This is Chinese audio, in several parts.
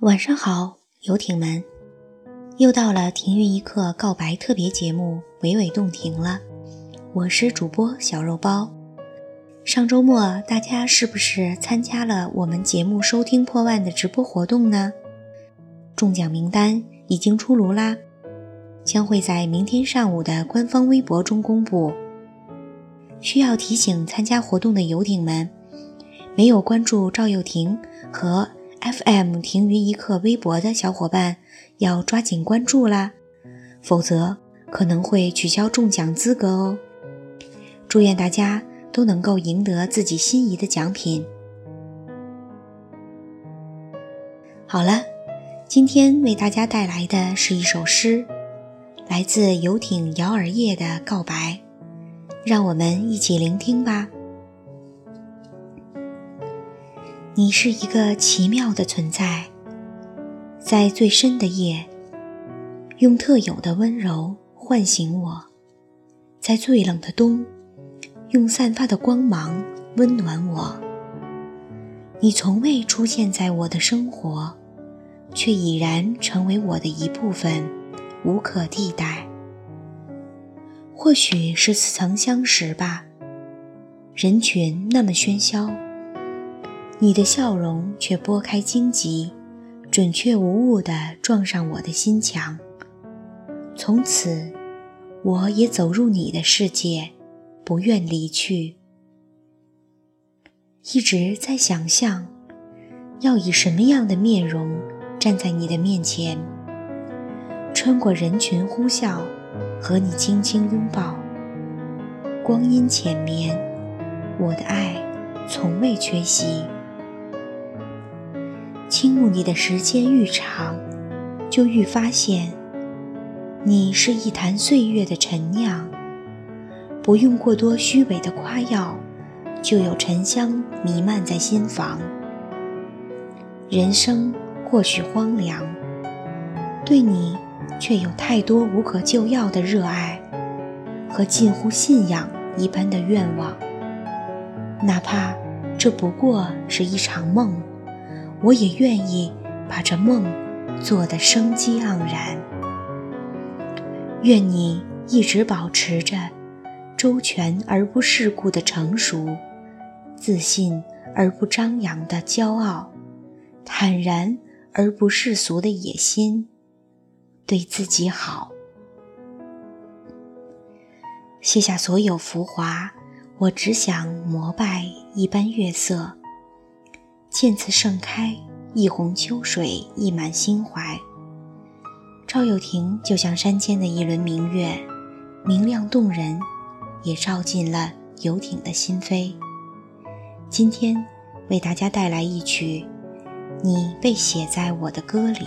晚上好，游艇们，又到了停运一刻告白特别节目《娓娓动听》了。我是主播小肉包。上周末大家是不是参加了我们节目收听破万的直播活动呢？中奖名单已经出炉啦，将会在明天上午的官方微博中公布。需要提醒参加活动的游艇们，没有关注赵又廷和。FM 停云一刻微博的小伙伴要抓紧关注啦，否则可能会取消中奖资格哦。祝愿大家都能够赢得自己心仪的奖品。好了，今天为大家带来的是一首诗，来自游艇摇耳叶的告白，让我们一起聆听吧。你是一个奇妙的存在，在最深的夜，用特有的温柔唤醒我；在最冷的冬，用散发的光芒温暖我。你从未出现在我的生活，却已然成为我的一部分，无可替代。或许是似曾相识吧，人群那么喧嚣。你的笑容却拨开荆棘，准确无误地撞上我的心墙。从此，我也走入你的世界，不愿离去。一直在想象，要以什么样的面容站在你的面前，穿过人群呼啸，和你轻轻拥抱。光阴浅绵，我的爱从未缺席。倾慕你的时间愈长，就愈发现，你是一坛岁月的陈酿，不用过多虚伪的夸耀，就有沉香弥漫在心房。人生或许荒凉，对你却有太多无可救药的热爱，和近乎信仰一般的愿望，哪怕这不过是一场梦。我也愿意把这梦做得生机盎然。愿你一直保持着周全而不世故的成熟，自信而不张扬的骄傲，坦然而不世俗的野心，对自己好。卸下所有浮华，我只想膜拜一般月色。见此盛开，一泓秋水溢满心怀。赵又廷就像山间的一轮明月，明亮动人，也照进了游艇的心扉。今天为大家带来一曲《你被写在我的歌里》。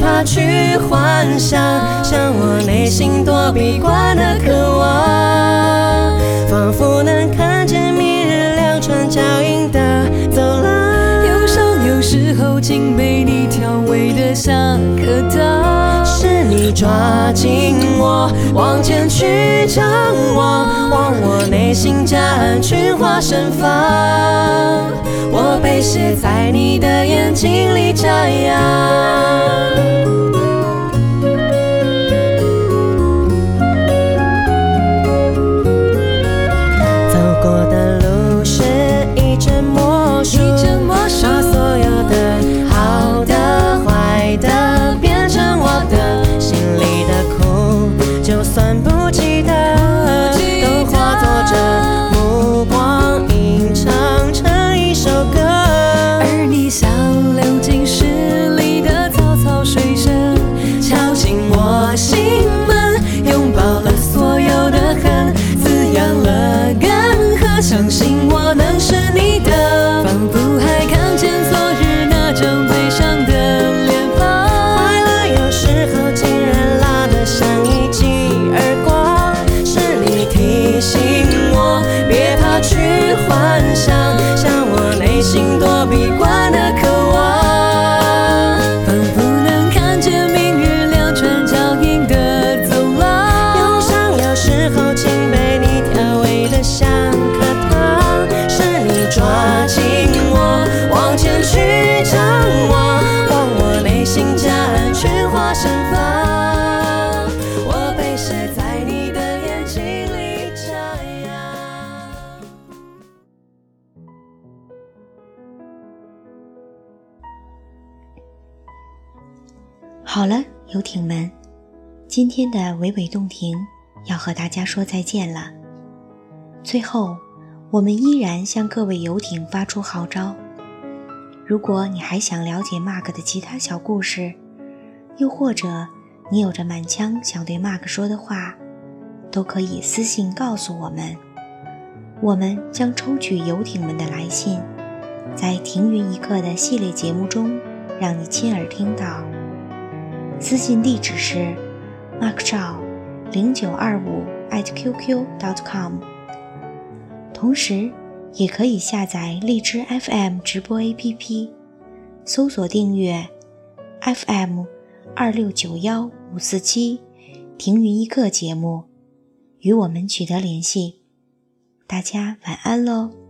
怕去幻想，像我内心躲避惯的渴望，仿佛能看见明日两串脚印的走廊。忧伤有时候竟被你调味得像颗糖。是你抓紧我，往前去张望，望我内心夹岸群花盛放，在你的眼睛里眨呀。相識。好了，游艇们，今天的娓娓动听要和大家说再见了。最后，我们依然向各位游艇发出号召：如果你还想了解 Mark 的其他小故事，又或者你有着满腔想对 Mark 说的话，都可以私信告诉我们，我们将抽取游艇们的来信，在“停云一刻”的系列节目中让你亲耳听到。私信地址是 mark 赵零九二五 at qq dot com，同时也可以下载荔枝 FM 直播 APP，搜索订阅 FM 二六九幺五四七停云一刻节目，与我们取得联系。大家晚安喽。